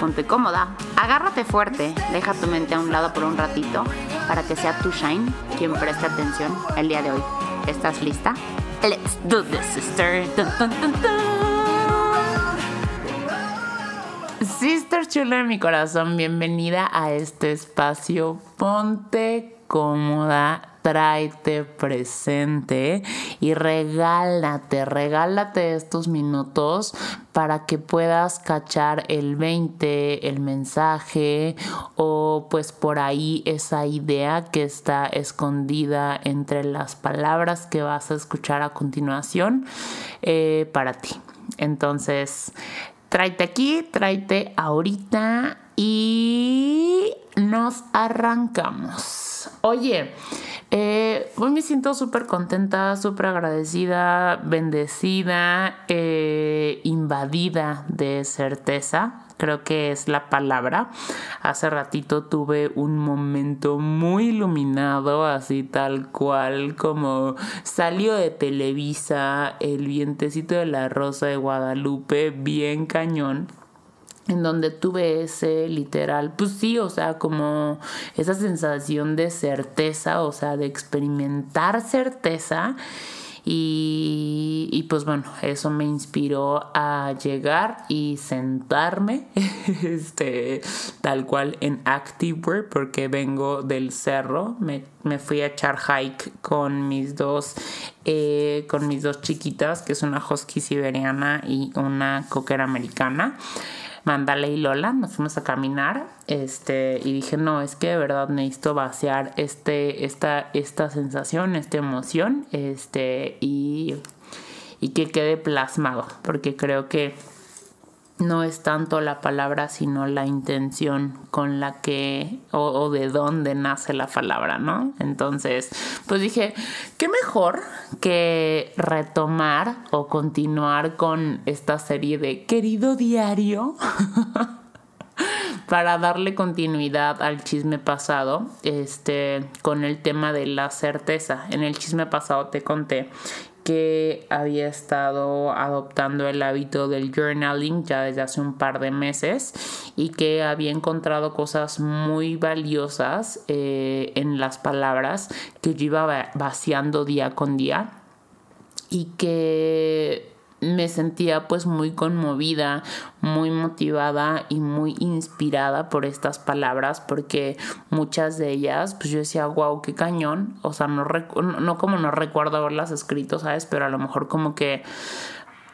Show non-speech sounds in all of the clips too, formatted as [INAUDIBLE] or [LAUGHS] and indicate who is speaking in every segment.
Speaker 1: Ponte cómoda, agárrate fuerte, deja tu mente a un lado por un ratito para que sea tu Shine quien preste atención el día de hoy. ¿Estás lista? Let's do this, sister. Sister chula de mi corazón, bienvenida a este espacio. Ponte cómoda, tráete presente y regálate, regálate estos minutos para que puedas cachar el 20, el mensaje o pues por ahí esa idea que está escondida entre las palabras que vas a escuchar a continuación eh, para ti. Entonces, tráete aquí, tráete ahorita y nos arrancamos. Oye, eh, hoy me siento súper contenta, súper agradecida, bendecida, eh, invadida de certeza creo que es la palabra. Hace ratito tuve un momento muy iluminado, así tal cual como salió de Televisa, el vientecito de la Rosa de Guadalupe, bien cañón en donde tuve ese literal, pues sí, o sea, como esa sensación de certeza, o sea, de experimentar certeza y, pues bueno, eso me inspiró a llegar y sentarme, [LAUGHS] este, tal cual en Activewear, porque vengo del cerro. Me, fui a echar hike con mis dos, eh, con mis dos chiquitas, que es una husky siberiana y una cocker americana. Mandale y Lola, nos fuimos a caminar, este, y dije, no, es que de verdad necesito vaciar este, esta, esta sensación, esta emoción, este, y, y que quede plasmado, porque creo que no es tanto la palabra, sino la intención con la que o, de dónde nace la palabra, ¿no? Entonces, pues dije, qué mejor que retomar o continuar con esta serie de querido diario. [LAUGHS] para darle continuidad al chisme pasado, este, con el tema de la certeza. En el chisme pasado te conté que había estado adoptando el hábito del journaling ya desde hace un par de meses y que había encontrado cosas muy valiosas eh, en las palabras que yo iba vaciando día con día y que me sentía pues muy conmovida, muy motivada y muy inspirada por estas palabras porque muchas de ellas pues yo decía wow qué cañón o sea no, no como no recuerdo haberlas escrito sabes pero a lo mejor como que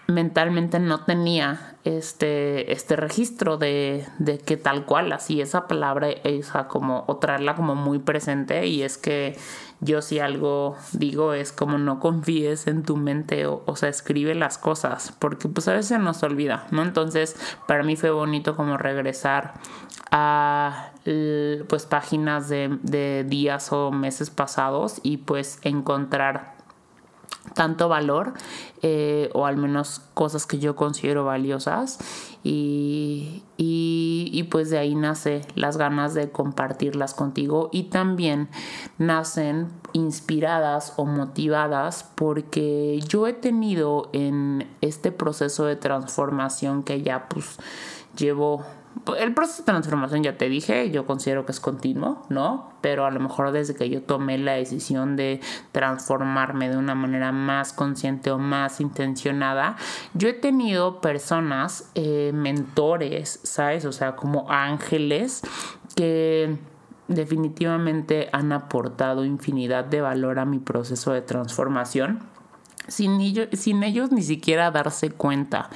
Speaker 1: mentalmente no tenía este, este registro de, de que tal cual así esa palabra esa como o traerla como muy presente y es que yo si algo digo es como no confíes en tu mente o, o sea, escribe las cosas, porque pues a veces nos olvida, ¿no? Entonces, para mí fue bonito como regresar a pues páginas de, de días o meses pasados y pues encontrar tanto valor eh, o al menos cosas que yo considero valiosas. Y, y, pues de ahí nace las ganas de compartirlas contigo. Y también nacen inspiradas o motivadas porque yo he tenido en este proceso de transformación que ya pues llevo el proceso de transformación ya te dije, yo considero que es continuo, ¿no? Pero a lo mejor desde que yo tomé la decisión de transformarme de una manera más consciente o más intencionada, yo he tenido personas, eh, mentores, ¿sabes? O sea, como ángeles que definitivamente han aportado infinidad de valor a mi proceso de transformación sin ellos, sin ellos ni siquiera darse cuenta.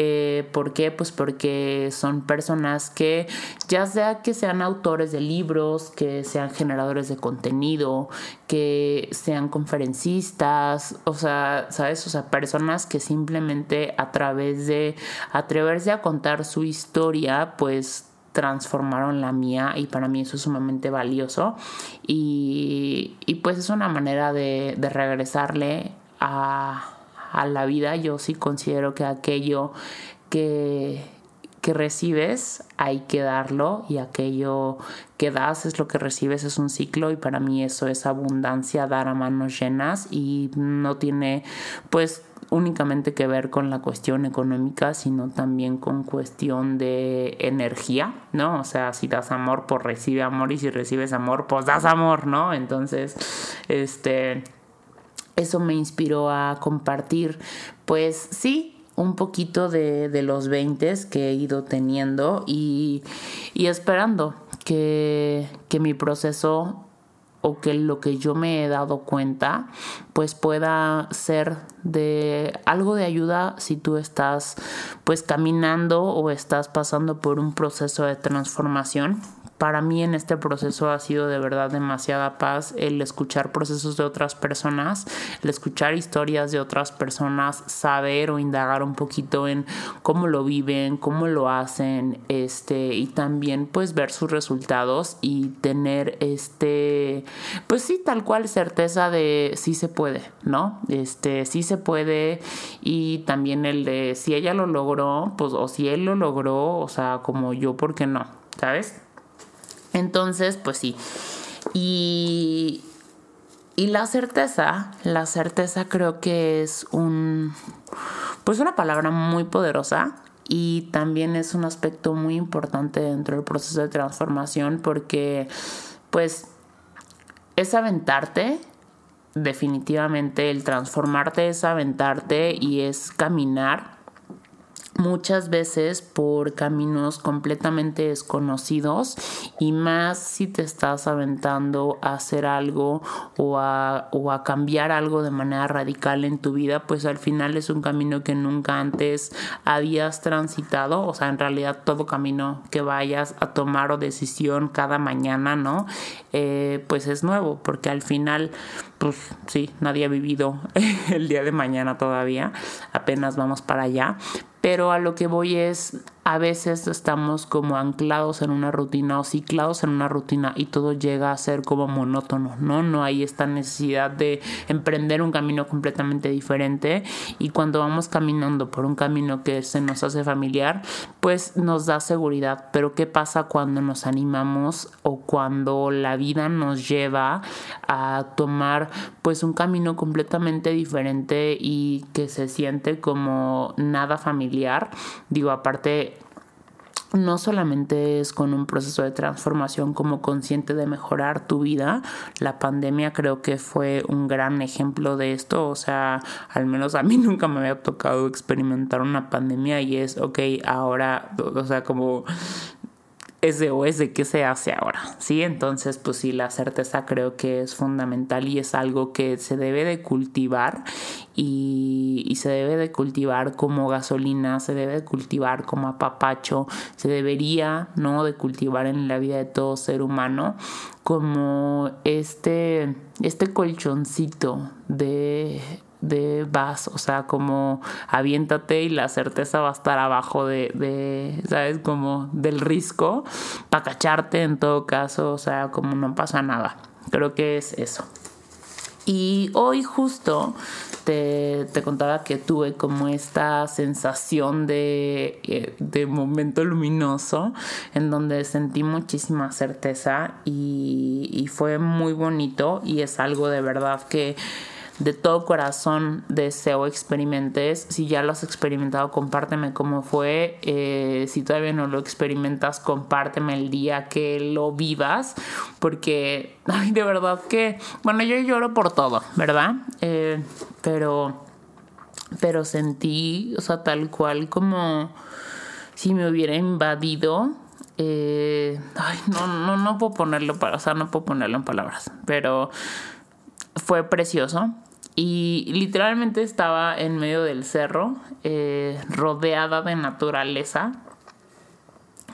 Speaker 1: Eh, ¿Por qué? Pues porque son personas que ya sea que sean autores de libros, que sean generadores de contenido, que sean conferencistas, o sea, ¿sabes? O sea, personas que simplemente a través de atreverse a contar su historia, pues transformaron la mía y para mí eso es sumamente valioso y, pues es una manera de, de regresarle a, a la vida, yo sí considero que aquello que, que recibes hay que darlo y aquello que das es lo que recibes, es un ciclo y para mí eso es abundancia, dar a manos llenas y no tiene pues únicamente que ver con la cuestión económica, sino también con cuestión de energía, ¿no? O sea, si das amor, pues recibe amor y si recibes amor, pues das amor, ¿no? Entonces, este eso me inspiró a compartir, pues sí, un poquito de, de los 20 que he ido teniendo y, y esperando que, que mi proceso o que lo que yo me he dado cuenta pues pueda ser de algo de ayuda si tú estás pues caminando o estás pasando por un proceso de transformación para mí en este proceso ha sido de verdad demasiada paz el escuchar procesos de otras personas, el escuchar historias de otras personas, saber o indagar un poquito en cómo lo viven, cómo lo hacen, este, y también pues ver sus resultados y tener este, pues sí, tal cual certeza de sí se puede, ¿no? Este, sí se puede y también el de si ella lo logró, pues o si él lo logró, o sea, como yo, ¿por qué no? ¿Sabes? Entonces, pues sí. Y, y la certeza, la certeza creo que es un, pues una palabra muy poderosa y también es un aspecto muy importante dentro del proceso de transformación porque, pues, es aventarte, definitivamente el transformarte es aventarte y es caminar muchas veces por caminos completamente desconocidos y más si te estás aventando a hacer algo o a, o a cambiar algo de manera radical en tu vida, pues al final es un camino que nunca antes habías transitado, o sea, en realidad todo camino que vayas a tomar o decisión cada mañana, ¿no? Eh, pues es nuevo, porque al final, pues sí, nadie ha vivido [LAUGHS] el día de mañana todavía, apenas vamos para allá, pero a lo que voy es a veces estamos como anclados en una rutina o ciclados en una rutina y todo llega a ser como monótono, ¿no? No hay esta necesidad de emprender un camino completamente diferente y cuando vamos caminando por un camino que se nos hace familiar, pues nos da seguridad. Pero ¿qué pasa cuando nos animamos o cuando la vida nos lleva a tomar pues un camino completamente diferente y que se siente como nada familiar? Digo, aparte no solamente es con un proceso de transformación como consciente de mejorar tu vida, la pandemia creo que fue un gran ejemplo de esto, o sea, al menos a mí [LAUGHS] nunca me había tocado experimentar una pandemia y es, ok, ahora, o sea, como SOS de qué se hace ahora, ¿sí? Entonces, pues sí, la certeza creo que es fundamental y es algo que se debe de cultivar y, y, se debe de cultivar como gasolina, se debe de cultivar como apapacho, se debería, ¿no? De cultivar en la vida de todo ser humano como este, este colchoncito de de vas, o sea, como aviéntate y la certeza va a estar abajo de, de ¿sabes? Como del risco, para cacharte en todo caso, o sea, como no pasa nada. Creo que es eso. Y hoy justo te, te contaba que tuve como esta sensación de, eh, de, momento luminoso en donde sentí muchísima certeza y, y fue muy bonito y es algo de verdad que de todo corazón deseo experimentes. Si ya lo has experimentado, compárteme cómo fue. Eh, si todavía no lo experimentas, compárteme el día que lo vivas. Porque, [LAUGHS] ay, de verdad que, bueno, yo lloro por todo, ¿verdad? Eh, pero, pero sentí, o sea, tal cual como si me hubiera invadido. Eh, ay, no, no, no puedo ponerlo para, o sea, no puedo ponerlo en palabras, pero fue precioso y literalmente estaba en medio del cerro, eh, rodeada de naturaleza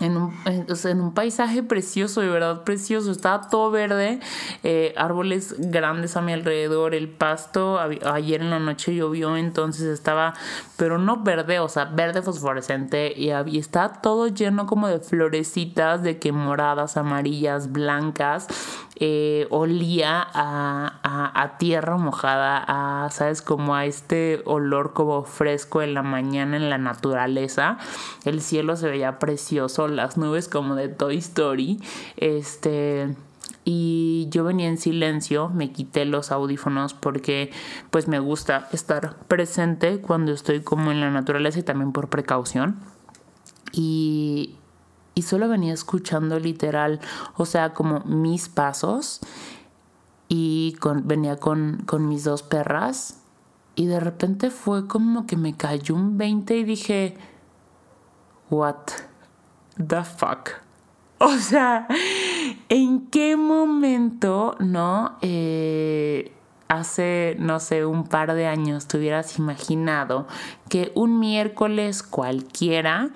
Speaker 1: en un, en un, paisaje precioso, de verdad precioso. Estaba todo verde, eh, árboles grandes a mi alrededor, el pasto. Ayer en la noche llovió, entonces estaba, pero no verde, o sea, verde fosforescente. Y, y estaba todo lleno como de florecitas, de que moradas, amarillas, blancas. Eh, olía a, a, tierra mojada, a, ¿sabes? Como a este olor como fresco en la mañana en la naturaleza. El cielo se veía precioso, las nubes como de Toy Story. Este y yo venía en silencio, me quité los audífonos porque pues me gusta estar presente cuando estoy como en la naturaleza y también por precaución. Y, y solo venía escuchando literal, o sea, como mis pasos y venía con, con mis dos perras y de repente fue como que me cayó un 20 y dije, what the fuck. [LAUGHS] O sea, ¿en qué momento, no? Eh, hace, no sé, un par de años te hubieras imaginado que un miércoles cualquiera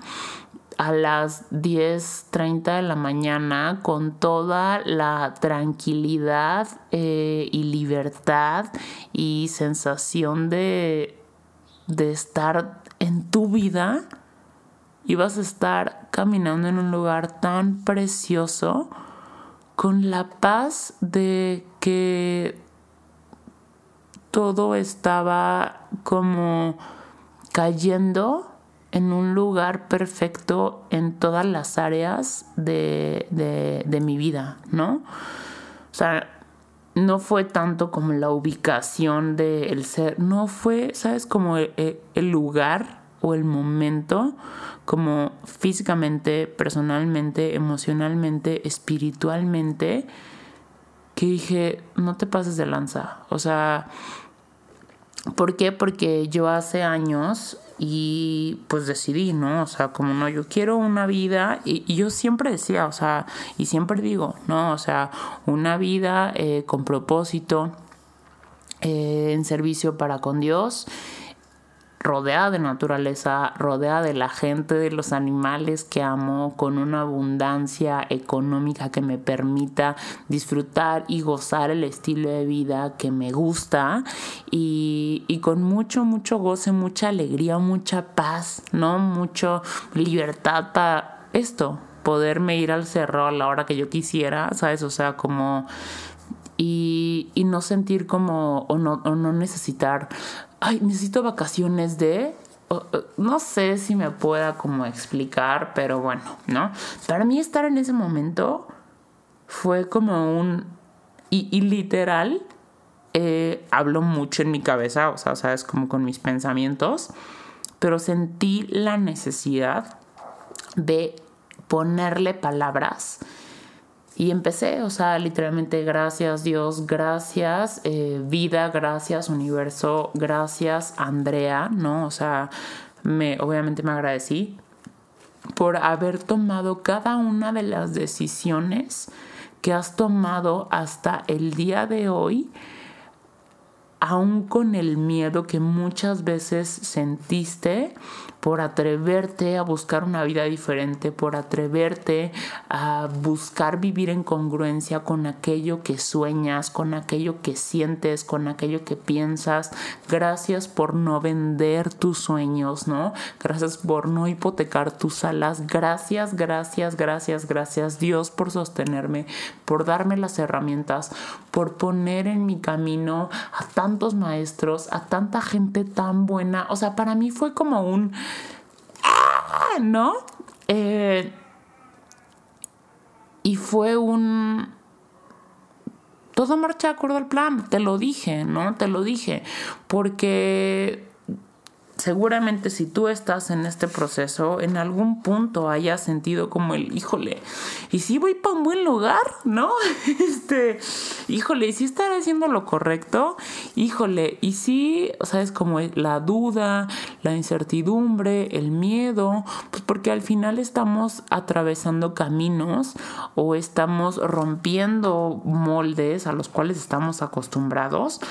Speaker 1: a las 10.30 de la mañana con toda la tranquilidad eh, y libertad y sensación de, de estar en tu vida y vas a estar caminando en un lugar tan precioso con la paz de que todo estaba como cayendo en un lugar perfecto en todas las áreas de, de, mi vida, ¿no? O sea, no fue tanto como la ubicación del ser, no fue, ¿sabes? Como el, el, lugar o el momento, como físicamente, personalmente, emocionalmente, espiritualmente, que dije, no te pases de lanza. O sea, ¿por qué? Porque yo hace años y pues decidí, ¿no? O sea, como no, yo quiero una vida y, yo siempre decía, o sea, y siempre digo, ¿no? O sea, una vida eh, con propósito, eh, en servicio para con Dios rodeada de naturaleza, rodeada de la gente, de los animales que amo, con una abundancia económica que me permita disfrutar y gozar el estilo de vida que me gusta y, y con mucho, mucho goce, mucha alegría, mucha paz, ¿no? Mucho libertad para esto, poderme ir al cerro a la hora que yo quisiera, ¿sabes? O sea, como... Y, y, no sentir como o no, o no necesitar ay, necesito vacaciones de... No sé si me pueda como explicar, pero bueno, ¿no? Para mí estar en ese momento fue como un... Y, literal, eh, hablo mucho en mi cabeza, o sea, sabes, como con mis pensamientos, pero sentí la necesidad de ponerle palabras y empecé, o sea, literalmente gracias Dios, gracias eh, vida, gracias universo, gracias Andrea, ¿no? O sea, me, obviamente me agradecí por haber tomado cada una de las decisiones que has tomado hasta el día de hoy, aún con el miedo que muchas veces sentiste por atreverte a buscar una vida diferente, por atreverte a buscar vivir en congruencia con aquello que sueñas, con aquello que sientes, con aquello que piensas. Gracias por no vender tus sueños, ¿no? Gracias por no hipotecar tus alas. Gracias, gracias, gracias, gracias Dios por sostenerme, por darme las herramientas, por poner en mi camino a tantos maestros, a tanta gente tan buena. O sea, para mí fue como un. ¿No? Eh, y fue un... Todo marcha de acuerdo al plan, te lo dije, ¿no? Te lo dije, porque seguramente si tú estás en este proceso, en algún punto hayas sentido como el, híjole, ¿y si voy para un buen lugar? ¿No? [LAUGHS] Este, híjole, ¿y si estaré haciendo lo correcto? Híjole, ¿y si, sabes, como la duda, la incertidumbre, el miedo? Pues porque al final estamos atravesando caminos o estamos rompiendo moldes a los cuales estamos acostumbrados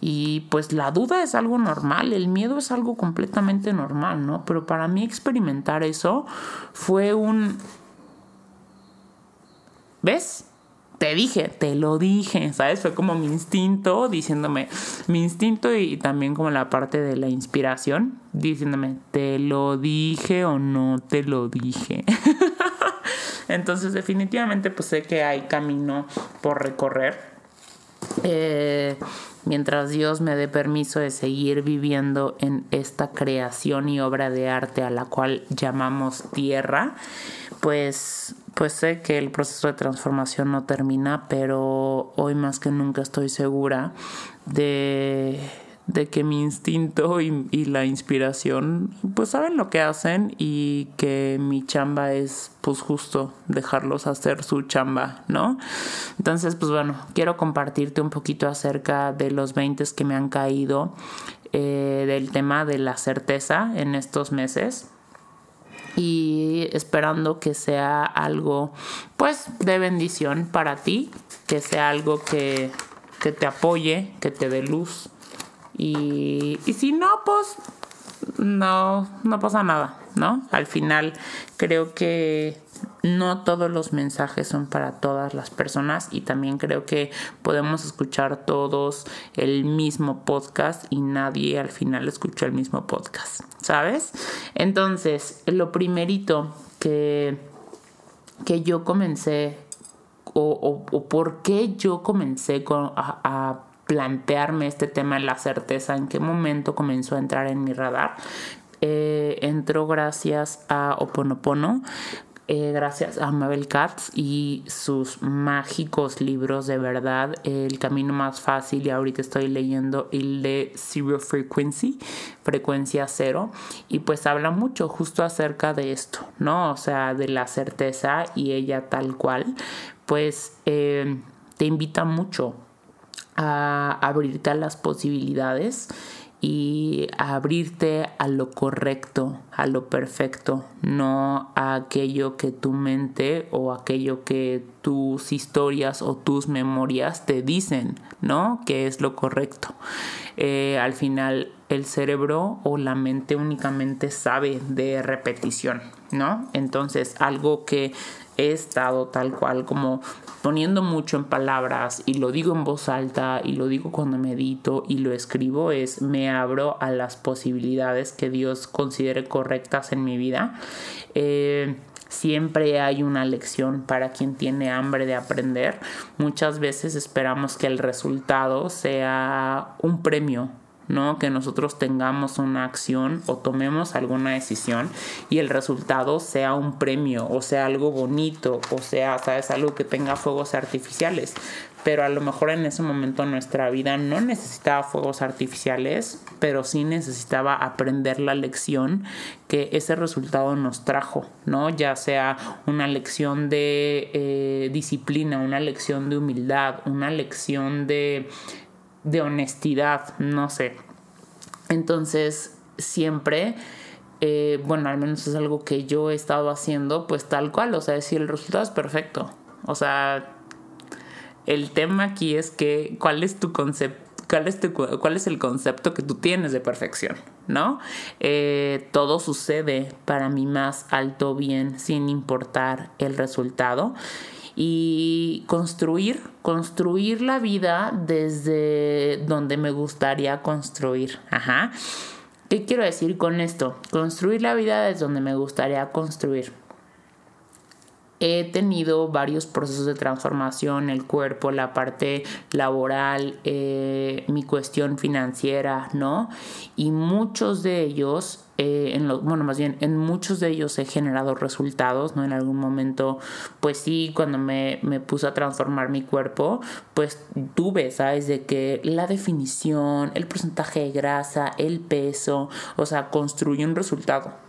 Speaker 1: Y pues la duda es algo normal, el miedo es algo completamente normal, ¿no? Pero para mí experimentar eso fue un... ¿Ves? Te dije, te lo dije, ¿sabes? Fue como mi instinto diciéndome, mi instinto y también como la parte de la inspiración, diciéndome, te lo dije o no te lo dije. [LAUGHS] Entonces definitivamente pues sé que hay camino por recorrer. Eh, mientras Dios me dé permiso de seguir viviendo en esta creación y obra de arte a la cual llamamos tierra, pues, pues sé que el proceso de transformación no termina, pero hoy más que nunca estoy segura de de que mi instinto y, la inspiración pues saben lo que hacen y que mi chamba es pues justo dejarlos hacer su chamba, ¿no? Entonces pues bueno, quiero compartirte un poquito acerca de los 20 que me han caído eh, del tema de la certeza en estos meses y esperando que sea algo pues de bendición para ti, que sea algo que, que te apoye, que te dé luz y, y si no, pues no, no pasa nada, ¿no? Al final creo que no todos los mensajes son para todas las personas y también creo que podemos escuchar todos el mismo podcast y nadie al final escucha el mismo podcast, ¿sabes? Entonces, lo primerito que, que yo comencé o, o, por qué yo comencé con, a plantearme este tema en la certeza, en qué momento comenzó a entrar en mi radar. Eh, entró gracias a Oponopono, eh, gracias a Mabel Katz y sus mágicos libros de verdad. El camino más fácil, y ahorita estoy leyendo el de Zero Frequency, frecuencia cero, y pues habla mucho justo acerca de esto, ¿no? O sea, de la certeza y ella tal cual, pues eh, te invita mucho a abrirte a las posibilidades y a abrirte a lo correcto, a lo perfecto, no a aquello que tu mente o aquello que tus historias o tus memorias te dicen, ¿no? Que es lo correcto. Eh, al final el cerebro o la mente únicamente sabe de repetición, ¿no? Entonces algo que he estado tal cual como poniendo mucho en palabras y lo digo en voz alta y lo digo cuando medito y lo escribo es me abro a las posibilidades que Dios considere correctas en mi vida. Eh, siempre hay una lección para quien tiene hambre de aprender. Muchas veces esperamos que el resultado sea un premio ¿no? Que nosotros tengamos una acción o tomemos alguna decisión y el resultado sea un premio o sea algo bonito o sea, sabes, algo que tenga fuegos artificiales. Pero a lo mejor en ese momento nuestra vida no necesitaba fuegos artificiales, pero sí necesitaba aprender la lección que ese resultado nos trajo, ¿no? Ya sea una lección de eh, disciplina, una lección de humildad, una lección de de honestidad, no sé. Entonces, siempre, eh, bueno, al menos es algo que yo he estado haciendo, pues tal cual, o sea, decir, el resultado es perfecto. O sea, el tema aquí es que, ¿cuál es tu concepto? ¿Cuál es, ¿Cuál es el concepto que tú tienes de perfección? ¿No? Eh, todo sucede para mi más alto bien sin importar el resultado y construir, construir la vida desde donde me gustaría construir. Ajá. ¿Qué quiero decir con esto? Construir la vida desde donde me gustaría construir he tenido varios procesos de transformación, el cuerpo, la parte laboral, eh, mi cuestión financiera, ¿no? Y muchos de ellos, eh, en lo, bueno, más bien, en muchos de ellos he generado resultados, ¿no? En algún momento, pues sí, cuando me, me puse a transformar mi cuerpo, pues tuve, ¿sabes? De que la definición, el porcentaje de grasa, el peso, o sea, construí un resultado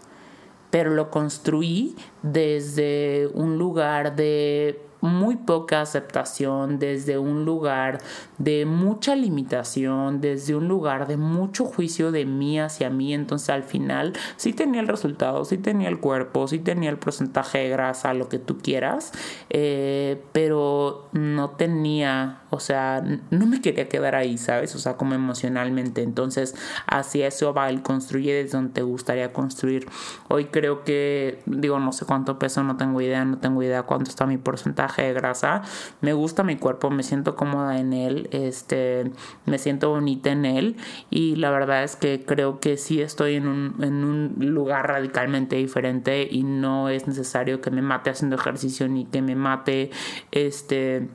Speaker 1: pero lo construí desde un lugar de muy poca aceptación, desde un lugar de mucha limitación, desde un lugar de mucho juicio de mí hacia mí. Entonces al final sí tenía el resultado, sí tenía el cuerpo, sí tenía el porcentaje de grasa, lo que tú quieras, eh, pero no tenía, o sea, no me quería quedar ahí, ¿sabes? O sea, como emocionalmente. Entonces hacia eso va el construye desde donde te gustaría construir. Hoy creo que, digo, no sé cuánto peso, no tengo idea, no tengo idea cuánto está mi porcentaje de grasa. Me gusta mi cuerpo, me siento cómoda en él, este, me siento bonita en él y la verdad es que creo que sí estoy en un, en un lugar radicalmente diferente y no es necesario que me mate haciendo ejercicio ni que me mate este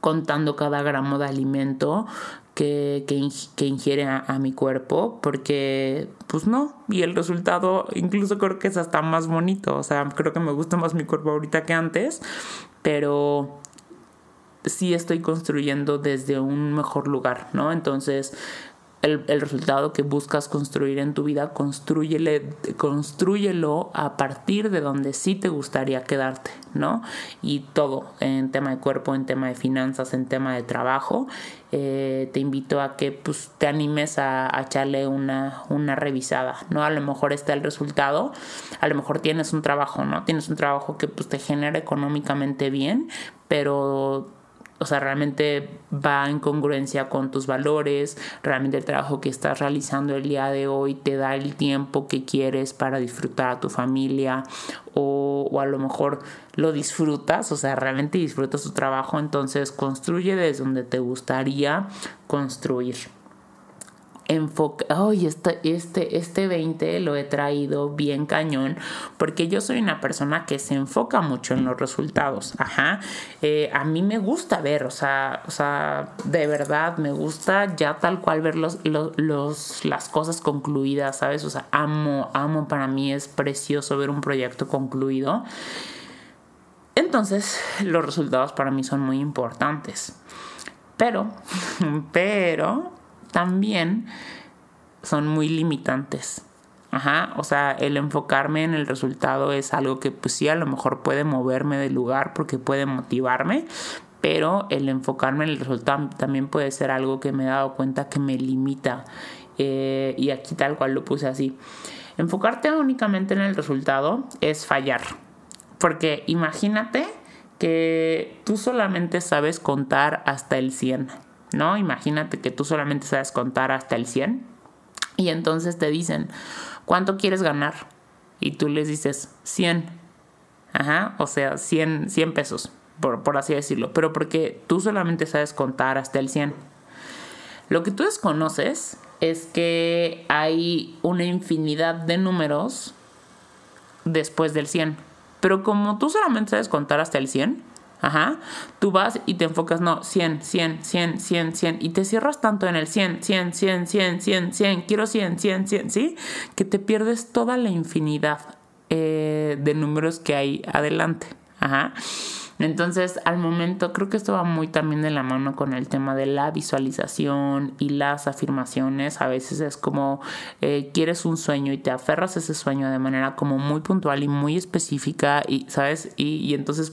Speaker 1: contando cada gramo de alimento que, que, ingiere a, a, mi cuerpo, porque pues no, y el resultado incluso creo que es hasta más bonito, o sea, creo que me gusta más mi cuerpo ahorita que antes, pero sí estoy construyendo desde un mejor lugar, ¿no? Entonces, el, resultado que buscas construir en tu vida, construyelo a partir de donde sí te gustaría quedarte, ¿no? Y todo, en tema de cuerpo, en tema de finanzas, en tema de trabajo, eh, te invito a que pues, te animes a, echarle una, una revisada, ¿no? A lo mejor está el resultado, a lo mejor tienes un trabajo, ¿no? Tienes un trabajo que pues, te genera económicamente bien, pero o sea, realmente va en congruencia con tus valores, realmente el trabajo que estás realizando el día de hoy te da el tiempo que quieres para disfrutar a tu familia o, o a lo mejor lo disfrutas, o sea, realmente disfrutas tu trabajo, entonces construye desde donde te gustaría construir enfoca, ay, este, este, este 20 lo he traído bien cañón, porque yo soy una persona que se enfoca mucho en los resultados, ajá, eh, a mí me gusta ver, o sea, o sea, de verdad me gusta ya tal cual ver los, los, las cosas concluidas, ¿sabes? O sea, amo, amo, para mí es precioso ver un proyecto concluido. Entonces, los resultados para mí son muy importantes. Pero, [LAUGHS] pero, también son muy limitantes. O sea, el enfocarme en el resultado es algo que pues sí a lo mejor puede moverme del lugar porque puede motivarme, pero el enfocarme en el resultado también puede ser algo que me he dado cuenta que me limita. Eh, y aquí tal cual lo puse así. Enfocarte únicamente en el resultado es fallar. Porque imagínate que tú solamente sabes contar hasta el 100. ¿No? Imagínate que tú solamente sabes contar hasta el 100 y entonces te dicen, ¿cuánto quieres ganar? Y tú les dices, 100. Ajá, o sea, 100, 100 pesos, por, por así decirlo, pero porque tú solamente sabes contar hasta el 100. Lo que tú desconoces es que hay una infinidad de números después del 100. Pero como tú solamente sabes contar hasta el 100, Ajá. Tú vas y te enfocas, no, 100, 100, 100, 100, 100. Y te cierras tanto en el 100, 100, 100, 100, 100, 100. Quiero 100, 100, 100, ¿sí? Que te pierdes toda la infinidad eh, de números que hay adelante. Ajá. Entonces, al momento, creo que esto va muy también de la mano con el tema de la visualización y las afirmaciones. A veces es como eh, quieres un sueño y te aferras a ese sueño de manera como muy puntual y muy específica y, ¿sabes? Y, y entonces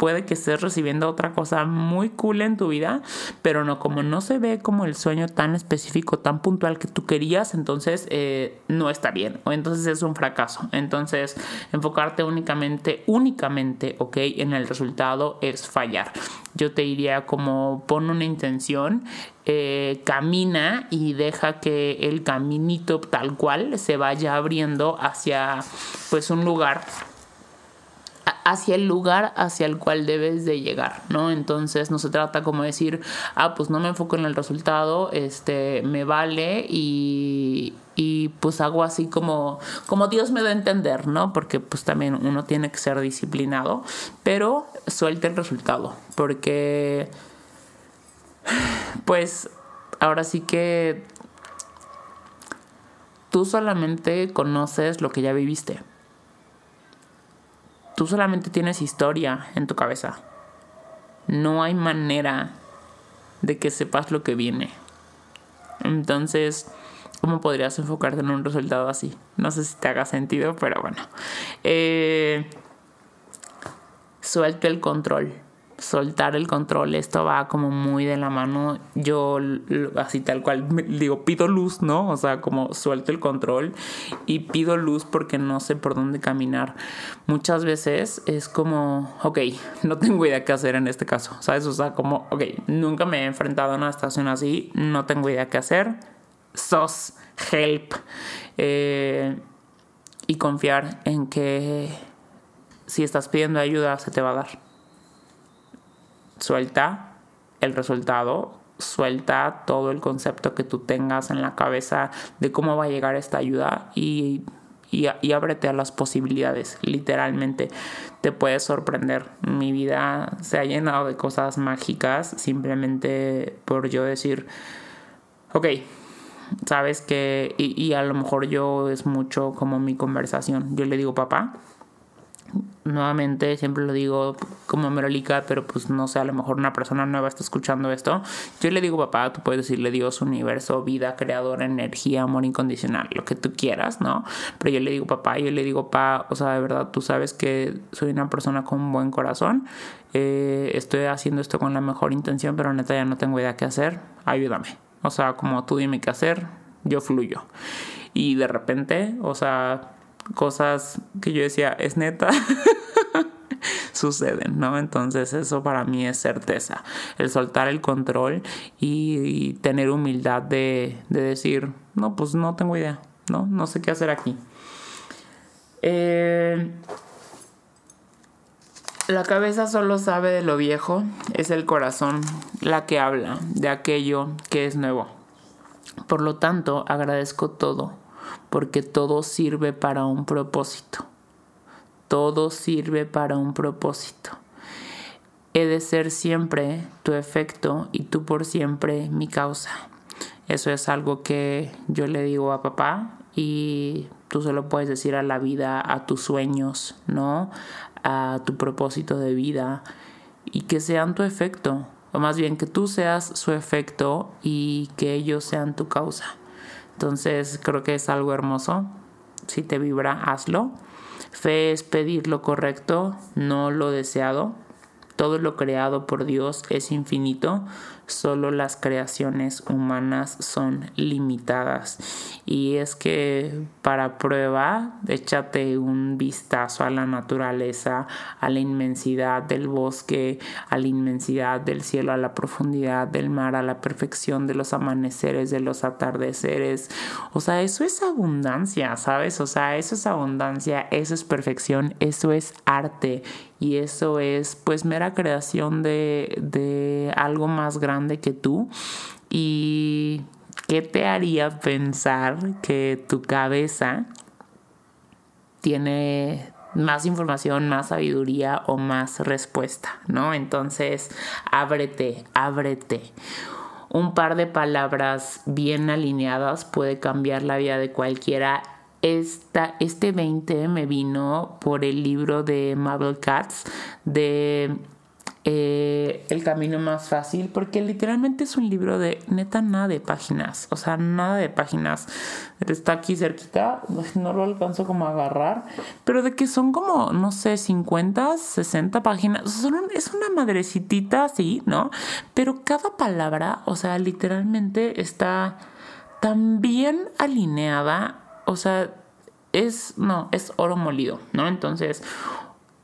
Speaker 1: puede que estés recibiendo otra cosa muy cool en tu vida, pero no, como no se ve como el sueño tan específico, tan puntual que tú querías, entonces eh, no está bien, o entonces es un fracaso. Entonces, enfocarte únicamente, únicamente, ok, en el resultado es fallar. Yo te diría como pon una intención, eh, camina y deja que el caminito tal cual se vaya abriendo hacia pues un lugar hacia el lugar hacia el cual debes de llegar, ¿no? Entonces no se trata como decir, ah, pues no me enfoco en el resultado, este, me vale y, y pues hago así como, como Dios me da a entender, ¿no? Porque pues también uno tiene que ser disciplinado, pero suelte el resultado, porque pues ahora sí que tú solamente conoces lo que ya viviste tú solamente tienes historia en tu cabeza. No hay manera de que sepas lo que viene. Entonces, ¿cómo podrías enfocarte en un resultado así? No sé si te haga sentido, pero bueno. Eh, el control soltar el control, esto va como muy de la mano. Yo así tal cual digo, pido luz, ¿no? O sea, como suelto el control y pido luz porque no sé por dónde caminar. Muchas veces es como, ok, no tengo idea qué hacer en este caso, ¿sabes? O sea, como, ok, nunca me he enfrentado a una estación así, no tengo idea qué hacer. SOS, help. Eh, y confiar en que si estás pidiendo ayuda se te va a dar suelta el resultado, suelta todo el concepto que tú tengas en la cabeza de cómo va a llegar esta ayuda y, y, ábrete a las posibilidades. Literalmente te puedes sorprender. Mi vida se ha llenado de cosas mágicas simplemente por yo decir, ok, sabes que, y, y a lo mejor yo es mucho como mi conversación. Yo le digo, papá, nuevamente siempre lo digo como merolica, pero pues no sé, a lo mejor una persona nueva está escuchando esto. Yo le digo papá, tú puedes decirle Dios, universo, vida, creador, energía, amor incondicional, lo que tú quieras, ¿no? Pero yo le digo papá, yo le digo papá, o sea, de verdad tú sabes que soy una persona con un buen corazón, eh, estoy haciendo esto con la mejor intención, pero neta ya no tengo idea qué hacer, ayúdame. O sea, como tú dime qué hacer, yo fluyo. Y de repente, o sea, cosas que yo decía, es neta, [LAUGHS] suceden, ¿no? Entonces eso para mí es certeza, el soltar el control y, tener humildad de, decir, no, pues no tengo idea, ¿no? No sé qué hacer aquí. Eh, la cabeza solo sabe de lo viejo, es el corazón la que habla de aquello que es nuevo. Por lo tanto, agradezco todo porque todo sirve para un propósito. Todo sirve para un propósito. He de ser siempre tu efecto y tú por siempre mi causa. Eso es algo que yo le digo a papá y tú se lo puedes decir a la vida, a tus sueños, ¿no? A tu propósito de vida y que sean tu efecto, o más bien que tú seas su efecto y que ellos sean tu causa. Entonces creo que es algo hermoso. Si te vibra, hazlo. Fe es pedir lo correcto, no lo deseado. Todo lo creado por Dios es infinito solo las creaciones humanas son limitadas. Y es que para prueba, échate un vistazo a la naturaleza, a la inmensidad del bosque, a la inmensidad del cielo, a la profundidad del mar, a la perfección de los amaneceres, de los atardeceres. O sea, eso es abundancia, ¿sabes? O sea, eso es abundancia, eso es perfección, eso es arte y eso es pues mera creación de, de algo más grande que tú y qué te haría pensar que tu cabeza tiene más información, más sabiduría o más respuesta, ¿no? Entonces, ábrete, ábrete. Un par de palabras bien alineadas puede cambiar la vida de cualquiera esta, este 20 me vino por el libro de Mabel Katz de eh, El camino más fácil, porque literalmente es un libro de neta nada de páginas, o sea, nada de páginas. Está aquí cerquita, [LAUGHS] no lo alcanzo como a agarrar, pero de que son como, no sé, 50, 60 páginas, es una madrecitita así, ¿no? Pero cada palabra, o sea, literalmente está tan bien alineada o sea, es, no, es oro molido, ¿no? Entonces,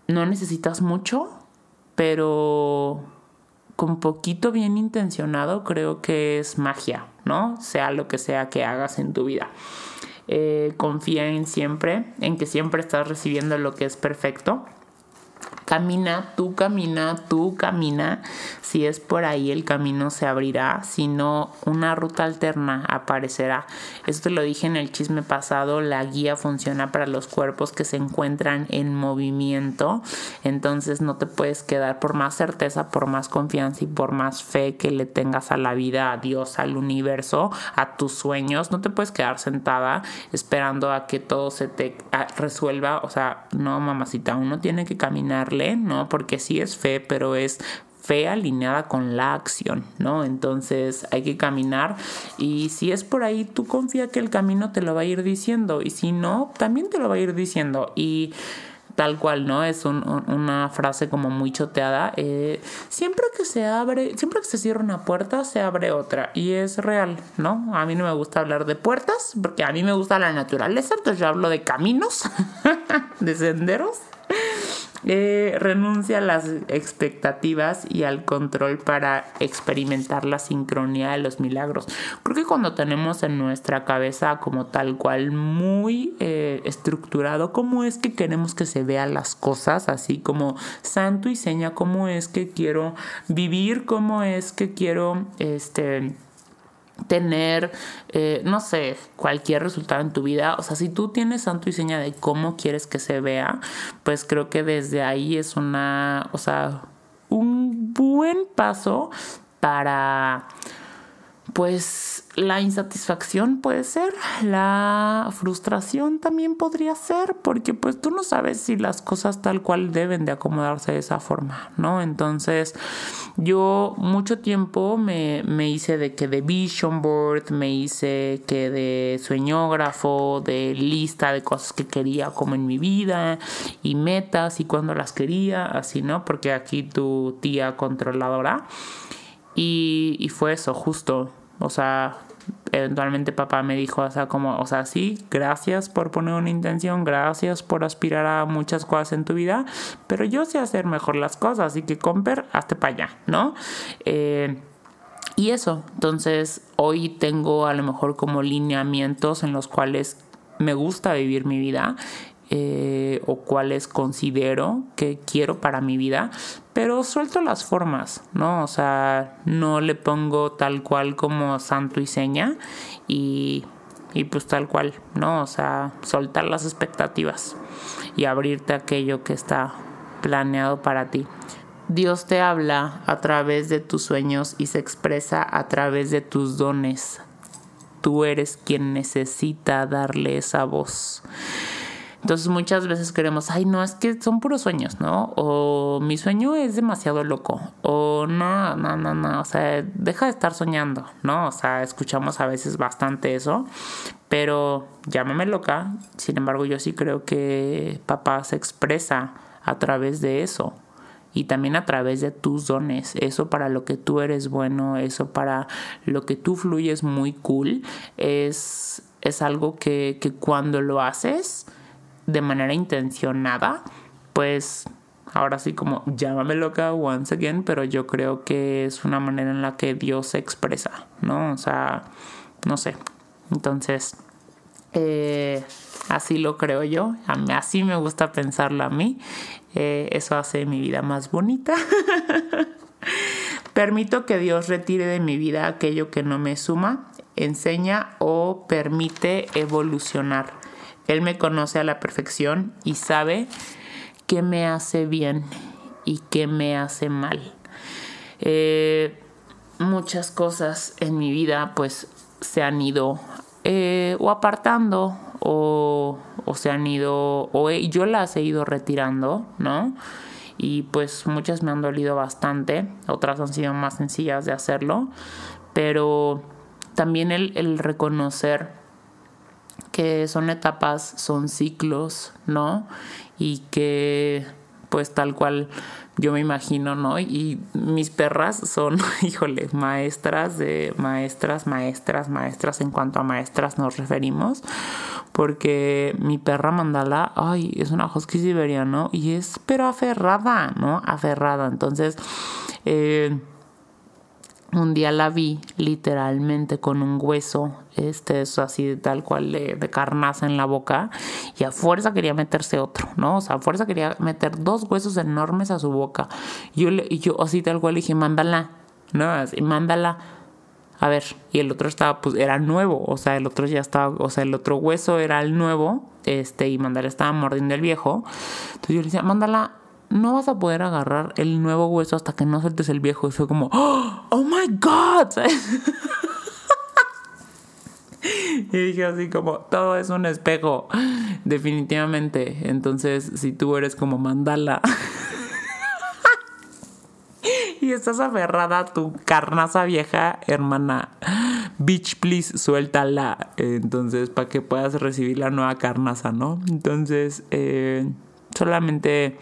Speaker 1: no necesitas mucho, pero con poquito bien intencionado creo que es magia, ¿no? Sea lo que sea que hagas en tu vida. Eh, confía en siempre, en que siempre estás recibiendo lo que es perfecto Camina, tú camina, tú camina. Si es por ahí el camino se abrirá, si no una ruta alterna aparecerá. Esto lo dije en el chisme pasado, la guía funciona para los cuerpos que se encuentran en movimiento. Entonces no te puedes quedar por más certeza, por más confianza y por más fe que le tengas a la vida, a Dios, al universo, a tus sueños. No te puedes quedar sentada esperando a que todo se te resuelva. O sea, no, mamacita, uno tiene que caminar ¿no? Porque sí es fe, pero es fe alineada con la acción, ¿no? Entonces hay que caminar y si es por ahí, tú confía que el camino te lo va a ir diciendo y si no, también te lo va a ir diciendo y tal cual, ¿no? Es una frase como muy choteada. Eh, siempre que se abre, siempre que se cierra una puerta, se abre otra. Y es real, ¿no? A mí no me gusta hablar de puertas, porque a mí me gusta la naturaleza, entonces yo hablo de caminos, [LAUGHS] de senderos. Eh, renuncia a las expectativas y al control para experimentar la sincronía de los milagros. Creo que cuando tenemos en nuestra cabeza como tal cual muy eh, estructurado cómo es que queremos que se vean las cosas, así como santo y seña, cómo es que quiero vivir, cómo es que quiero este tener, eh, no sé, cualquier resultado en tu vida. O sea, si tú tienes santo y de cómo quieres que se vea, pues creo que desde ahí es una, o sea, un buen paso para, pues, la insatisfacción puede ser, la frustración también podría ser, porque pues tú no sabes si las cosas tal cual deben de acomodarse de esa forma, ¿no? Entonces yo mucho tiempo me, me hice de que de vision board, me hice que de sueñógrafo, de lista de cosas que quería como en mi vida y metas y cuando las quería, así, ¿no? Porque aquí tu tía controladora. Y, y fue eso, justo. O sea, eventualmente papá me dijo, o sea, como, o sea, sí, gracias por poner una intención, gracias por aspirar a muchas cosas en tu vida, pero yo sé hacer mejor las cosas, así que Comper, hazte para allá, ¿no? Eh, y eso, entonces hoy tengo a lo mejor como lineamientos en los cuales me gusta vivir mi vida eh, o cuáles considero que quiero para mi vida, pero suelto las formas, ¿no? O sea, no le pongo tal cual como santo y seña y, y pues tal cual, ¿no? O sea, soltar las expectativas y abrirte a aquello que está planeado para ti. Dios te habla a través de tus sueños y se expresa a través de tus dones. Tú eres quien necesita darle esa voz. Entonces muchas veces queremos, ay, no, es que son puros sueños, ¿no? O mi sueño es demasiado loco. O no, no, no, no, o sea, deja de estar soñando, ¿no? O sea, escuchamos a veces bastante eso. Pero llámame loca. Sin embargo, yo sí creo que papá se expresa a través de eso y también a través de tus dones. Eso para lo que tú eres bueno, eso para lo que tú fluyes muy cool, es, es algo que, que cuando lo haces de manera intencionada, pues ahora sí como llámame loca once again, pero yo creo que es una manera en la que Dios se expresa, ¿no? O sea, no sé. Entonces, eh, así lo creo yo, así me gusta pensarlo a mí, eh, eso hace mi vida más bonita. [LAUGHS] Permito que Dios retire de mi vida aquello que no me suma, enseña o permite evolucionar. Él me conoce a la perfección y sabe qué me hace bien y qué me hace mal. Eh, muchas cosas en mi vida pues se han ido eh, o apartando o, se han ido o yo las he ido retirando, ¿no? Y pues muchas me han dolido bastante, otras han sido más sencillas de hacerlo, pero también el, el reconocer que son etapas, son ciclos, ¿no? Y que pues tal cual yo me imagino, ¿no? Y mis perras son, [LAUGHS] híjole, maestras de maestras, maestras, maestras en cuanto a maestras nos referimos, porque mi perra mandala, ay, es una husky siberiano y es pero aferrada, ¿no? Aferrada. Entonces, eh, un día la vi literalmente con un hueso, este, eso así tal cual de, carnaza en la boca, y a fuerza quería meterse otro, ¿no? O sea, a fuerza quería meter dos huesos enormes a su boca. Yo le, yo así tal cual le dije, mándala, ¿no? Mándala. A ver, y el otro estaba, pues era nuevo, o sea, el otro ya estaba, o sea, el otro hueso era el nuevo, este, y Mandala estaba mordiendo el viejo. Entonces yo le decía, mándala no vas a poder agarrar el nuevo hueso hasta que no sueltes el viejo. Y fue como, oh my god. [LAUGHS] y dije así como, todo es un espejo. Definitivamente. Entonces, si tú eres como mandala. [LAUGHS] y estás aferrada a tu carnaza vieja, hermana. Bitch, please, suéltala. Entonces, para que puedas recibir la nueva carnaza, ¿no? Entonces, eh Solamente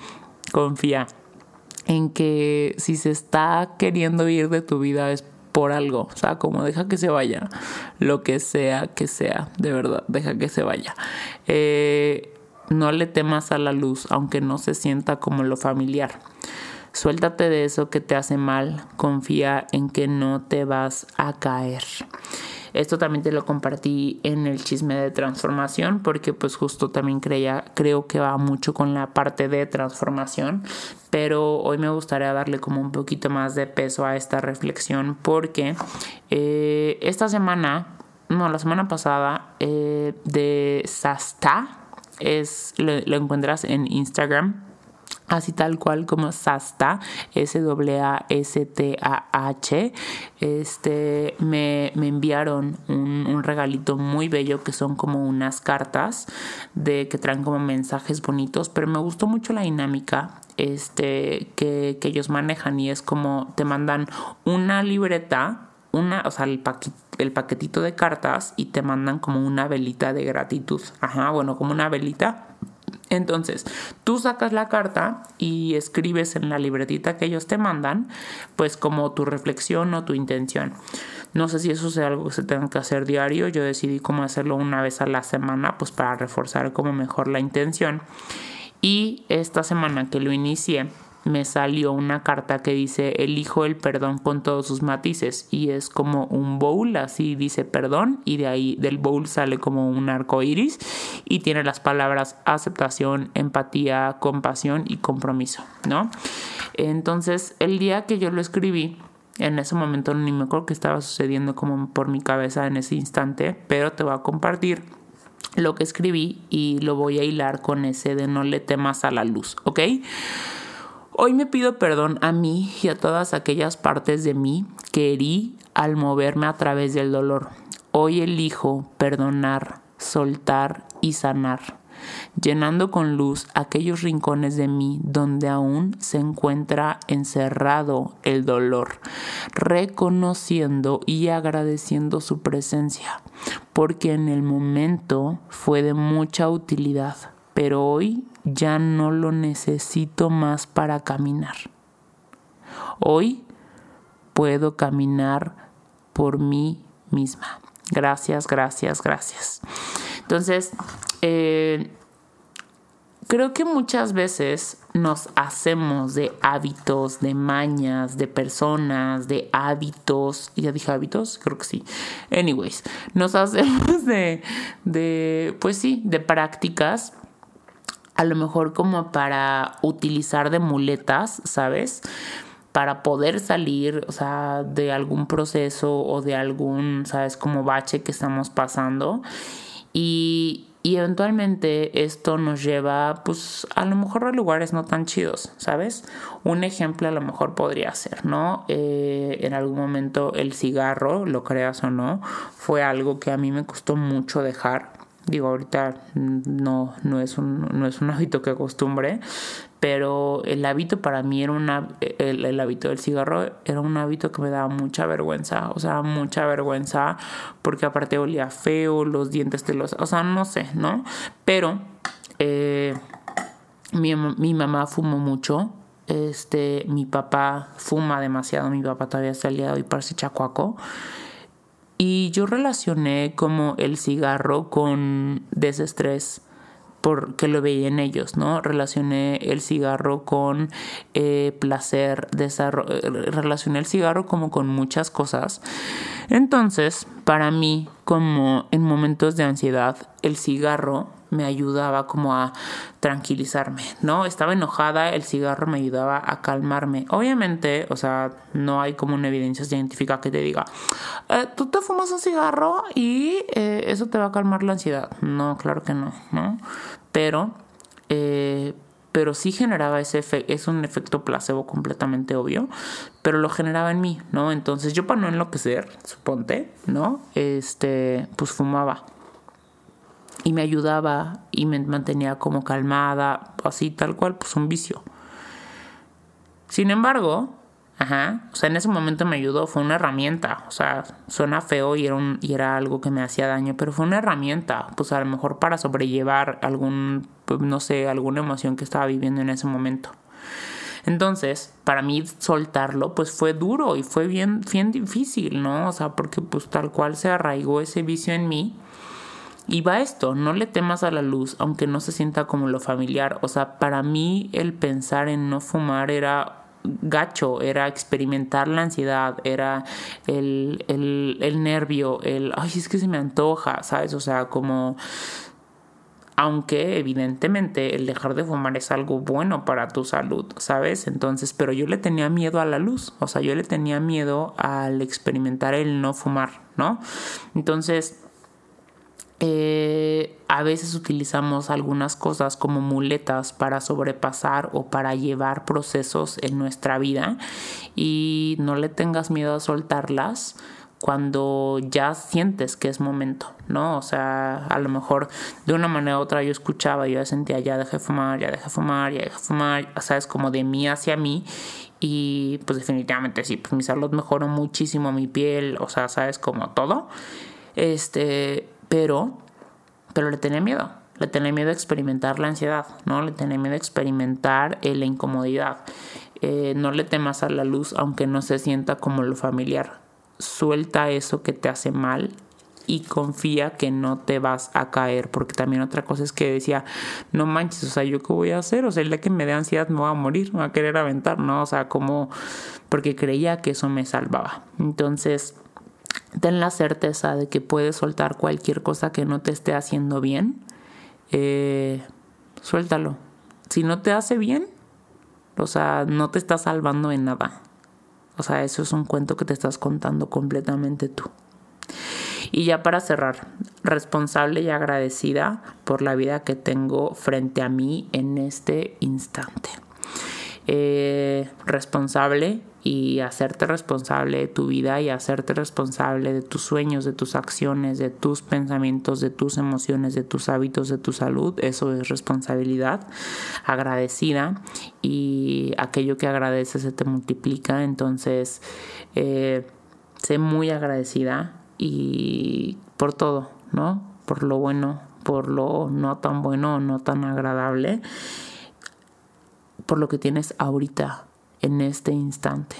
Speaker 1: confía en que si se está queriendo ir de tu vida es por algo, o sea, como deja que se vaya, lo que sea que sea, de verdad, deja que se vaya. Eh, no le temas a la luz, aunque no se sienta como lo familiar. Suéltate de eso que te hace mal, confía en que no te vas a caer. Esto también te lo compartí en el chisme de transformación porque pues justo también creía, creo que va mucho con la parte de transformación, pero hoy me gustaría darle como un poquito más de peso a esta reflexión porque eh, esta semana, no, la semana pasada eh, de Sasta, es, lo encuentras en Instagram así tal cual como Sasta, S-A-S-T-A-H, este, me, me enviaron un, un, regalito muy bello que son como unas cartas de que traen como mensajes bonitos, pero me gustó mucho la dinámica este, que, que ellos manejan y es como te mandan una libreta una, o sea, el, el, paquetito de cartas y te mandan como una velita de gratitud. Ajá, bueno, como una velita entonces, tú sacas la carta y escribes en la libretita que ellos te mandan, pues como tu reflexión o tu intención. No sé si eso sea algo que se tenga que hacer diario, yo decidí cómo hacerlo una vez a la semana, pues para reforzar como mejor la intención. Y esta semana que lo inicié, me salió una carta que dice elijo el perdón con todos sus matices y es como un bowl, así dice perdón y de ahí del bowl sale como un arco iris y tiene las palabras aceptación, empatía, compasión y compromiso, ¿no? Entonces el día que yo lo escribí, en ese momento ni me acuerdo qué estaba sucediendo como por mi cabeza en ese instante, pero te voy a compartir lo que escribí y lo voy a hilar con ese de no le temas a la luz, ¿ok? Hoy me pido perdón a mí y a todas aquellas partes de mí que herí al moverme a través del dolor. Hoy elijo perdonar, soltar y sanar, llenando con luz aquellos rincones de mí donde aún se encuentra encerrado el dolor, reconociendo y agradeciendo su presencia, porque en el momento fue de mucha utilidad, pero hoy ya no lo necesito más para caminar. Hoy puedo caminar por mí misma. Gracias, gracias, gracias. Entonces, eh, creo que muchas veces nos hacemos de hábitos, de mañas, de personas, de hábitos. ¿Ya dije hábitos? Creo que sí. Anyways, nos hacemos [LAUGHS] de, de pues sí, de prácticas a lo mejor como para utilizar de muletas, ¿sabes? Para poder salir, o sea, de algún proceso o de algún, ¿sabes? Como bache que estamos pasando. Y, y eventualmente esto nos lleva, pues, a lo mejor a lugares no tan chidos, ¿sabes? Un ejemplo a lo mejor podría ser, ¿no? Eh, en algún momento el cigarro, lo creas o no, fue algo que a mí me costó mucho dejar Digo, ahorita no, no, es un, no es un [LAUGHS] hábito que acostumbre, pero el hábito para mí era una, el, hábito del cigarro era un hábito que me daba mucha vergüenza, o sea, mucha vergüenza, porque aparte olía feo, los dientes te los, o sea, no sé, ¿no? Pero eh, mi, mi mamá fumó mucho, este, mi papá fuma demasiado, mi papá todavía está de hoy parece chacuaco. Y yo relacioné como el cigarro con desestrés porque lo veía en ellos, ¿no? Relacioné el cigarro con eh, placer, relacioné el cigarro como con muchas cosas. Entonces, para mí, como en momentos de ansiedad, el cigarro me ayudaba como a tranquilizarme, ¿no? Estaba enojada, el cigarro me ayudaba a calmarme. Obviamente, o sea, no hay como una evidencia científica que te diga, eh, tú te fumas un cigarro y eh, eso te va a calmar la ansiedad. No, claro que no, ¿no? Pero, eh, pero sí generaba ese efecto, es un efecto placebo completamente obvio, pero lo generaba en mí, ¿no? Entonces yo para no enloquecer, suponte, ¿no? Este, pues fumaba y me ayudaba y me mantenía como calmada, así tal cual, pues un vicio. Sin embargo, Ajá. O sea, en ese momento me ayudó, fue una herramienta. O sea, suena feo y era, un, y era algo que me hacía daño, pero fue una herramienta. Pues a lo mejor para sobrellevar algún, pues, no sé, alguna emoción que estaba viviendo en ese momento. Entonces, para mí soltarlo, pues fue duro y fue bien, bien difícil, ¿no? O sea, porque pues tal cual se arraigó ese vicio en mí. Y va esto, no le temas a la luz, aunque no se sienta como lo familiar. O sea, para mí el pensar en no fumar era gacho, era experimentar la ansiedad, era el, el, el nervio, el, ay, es que se me antoja, ¿sabes? O sea, como aunque evidentemente el dejar de fumar es algo bueno para tu salud, ¿sabes? Entonces, pero yo le tenía miedo a la luz, o sea, yo le tenía miedo al experimentar el no fumar, ¿no? Entonces, eh, a veces utilizamos algunas cosas como muletas para sobrepasar o para llevar procesos en nuestra vida y no le tengas miedo a soltarlas cuando ya sientes que es momento, ¿no? O sea, a lo mejor de una manera u otra yo escuchaba, yo sentía, ya dejé de fumar, ya dejé de fumar, ya dejé de fumar, sabes, como de mí hacia mí y pues definitivamente sí, pues mi salud mejoró muchísimo, mi piel, o sea, sabes, como todo, este, pero, pero le tenía miedo, le tenía miedo a experimentar la ansiedad, ¿no? Le tenía miedo a experimentar la incomodidad. Eh, no le temas a la luz aunque no se sienta como lo familiar suelta eso que te hace mal y confía que no te vas a caer, porque también otra cosa es que decía, no manches, o sea, ¿yo qué voy a hacer? O sea, el que me dé ansiedad me voy a morir, me va a querer aventar, ¿no? O sea, como, porque creía que eso me salvaba. Entonces, ten la certeza de que puedes soltar cualquier cosa que no te esté haciendo bien, eh, suéltalo. Si no te hace bien, o sea, no te está salvando en nada. O sea, eso es un cuento que te estás contando completamente tú. Y ya para cerrar, responsable y agradecida por la vida que tengo frente a mí en este instante. Eh, responsable y hacerte responsable de tu vida y hacerte responsable de tus sueños, de tus acciones, de tus pensamientos, de tus emociones, de tus hábitos, de tu salud, eso es responsabilidad agradecida y aquello que agradeces se te multiplica, entonces eh, sé muy agradecida y por todo, ¿no? Por lo bueno, por lo no tan bueno o no tan agradable, por lo que tienes ahorita en este instante,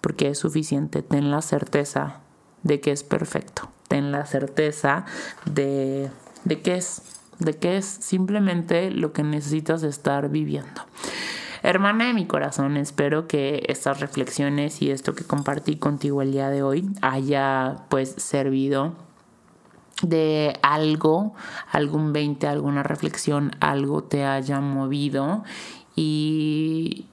Speaker 1: porque es suficiente. Ten la certeza de que es perfecto. Ten la certeza de, de que es, de que es simplemente lo que necesitas estar viviendo. Hermana de mi corazón, espero que estas reflexiones y esto que compartí contigo el día de hoy haya pues servido de algo, algún 20, alguna reflexión, algo te haya movido y,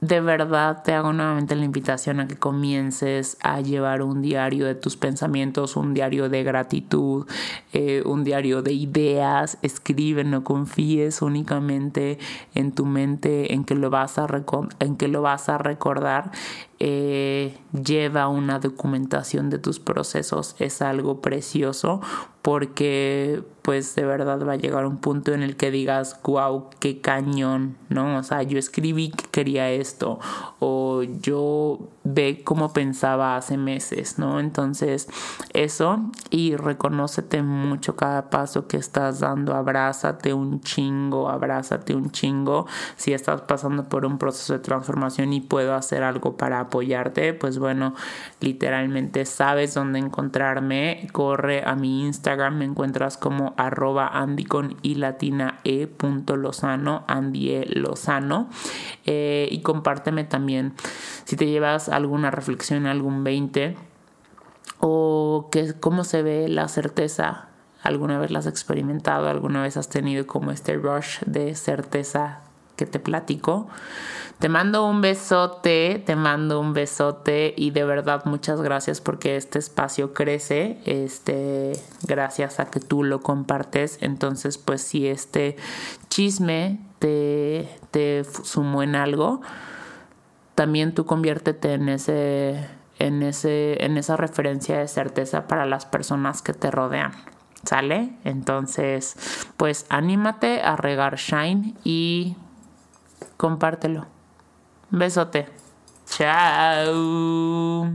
Speaker 1: de verdad te hago nuevamente la invitación a que comiences a llevar un diario de tus pensamientos, un diario de gratitud, eh, un diario de ideas. Escribe, no confíes únicamente en tu mente, en que lo vas a, en que lo vas a recordar. Eh, lleva una documentación de tus procesos. Es algo precioso porque pues de verdad va a llegar un punto en el que digas, wow, qué cañón, ¿no? O sea, yo escribí que quería esto o yo ve cómo pensaba hace meses, ¿no? Entonces, eso y reconócete mucho cada paso que estás dando, abrázate un chingo, abrázate un chingo. Si estás pasando por un proceso de transformación y puedo hacer algo para apoyarte, pues bueno, literalmente sabes dónde encontrarme, corre a mi Instagram, me encuentras como arroba andy con y latina e punto lozano, andy e lozano, eh, y compárteme también si te llevas alguna reflexión, algún 20, o que, cómo se ve la certeza. ¿Alguna vez la has experimentado? ¿Alguna vez has tenido como este rush de certeza que te platico? Te mando un besote, te mando un besote y de verdad muchas gracias porque este espacio crece, este, gracias a que tú lo compartes. Entonces, pues si este chisme te, te sumó en algo, también tú conviértete en ese en ese en esa referencia de certeza para las personas que te rodean. ¿Sale? Entonces, pues anímate a regar Shine y compártelo. Besote. Chao.